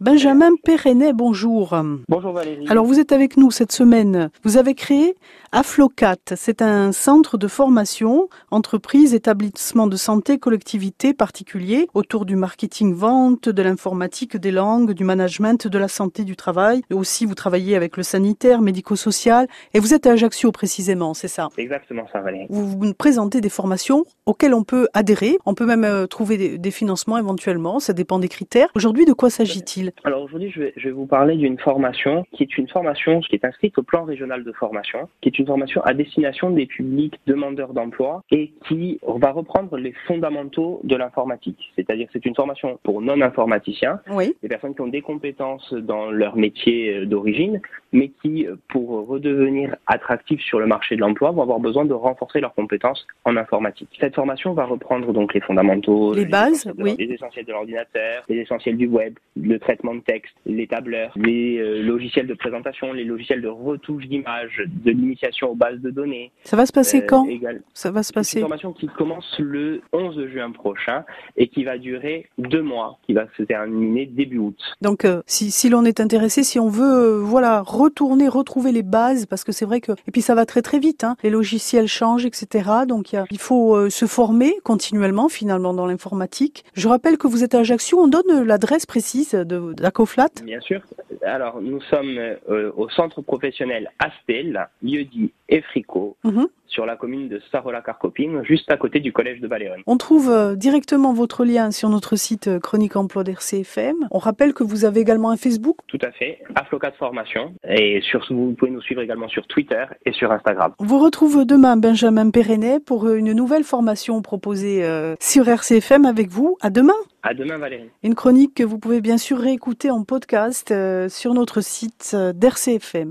Benjamin Perrenet, bonjour. Bonjour Valérie. Alors vous êtes avec nous cette semaine. Vous avez créé Aflocat. C'est un centre de formation, entreprise, établissement de santé, collectivité, particulier, autour du marketing vente, de l'informatique, des langues, du management, de la santé, du travail. Et aussi vous travaillez avec le sanitaire, médico-social. Et vous êtes à Ajaccio précisément, c'est ça? Exactement ça Valérie. Vous, vous présentez des formations auxquelles on peut adhérer. On peut même euh, trouver des, des financements éventuellement. Ça dépend des critères. Aujourd'hui, de quoi s'agit-il? Alors aujourd'hui, je vais, je vais vous parler d'une formation qui est une formation qui est inscrite au plan régional de formation, qui est une formation à destination des publics demandeurs d'emploi et qui va reprendre les fondamentaux de l'informatique. C'est-à-dire c'est une formation pour non-informaticiens, Oui. des personnes qui ont des compétences dans leur métier euh, d'origine, mais qui, euh, pour redevenir attractifs sur le marché de l'emploi, vont avoir besoin de renforcer leurs compétences en informatique. Cette formation va reprendre donc les fondamentaux, Les bases, essentiels oui. les essentiels de l'ordinateur, les essentiels du web, le traitement de texte, les tableurs, les euh, logiciels de présentation, les logiciels de retouche d'image, de l'initiation aux bases de données. Ça va se passer Euh, quand Ça va se c'est une passer formation qui commence le 11 juin prochain et qui va durer deux mois, qui va se terminer début août. Donc, euh, si, si l'on est intéressé, si on veut, euh, voilà, retourner, retrouver les bases, parce que c'est vrai que, et puis ça va très très vite, hein, les logiciels changent, etc. Donc, il y a- il faut euh, se former continuellement, finalement, dans l'informatique. Je rappelle que vous êtes à Ajaccio. On donne l'adresse précise de d'Acoflat. Bien sûr. Alors, nous sommes euh, au centre professionnel Astel, lieu-dit Efrico, Mhm. sur la commune de Sarola-Carcopine, juste à côté du collège de Valéone. On trouve euh, directement votre lien sur notre site euh, Chronique Emploi d'RCFM. On rappelle que vous avez également un Facebook. Tout à fait. Aflocat Formation. Et sur, vous pouvez nous suivre également sur Twitter et sur Instagram. On vous retrouve demain, Benjamin Perrenet, pour une nouvelle formation proposée euh, sur RCFM avec vous. À demain! À demain, Valérie. Une chronique que vous pouvez bien sûr réécouter en podcast euh, sur notre site euh, d'RCFM.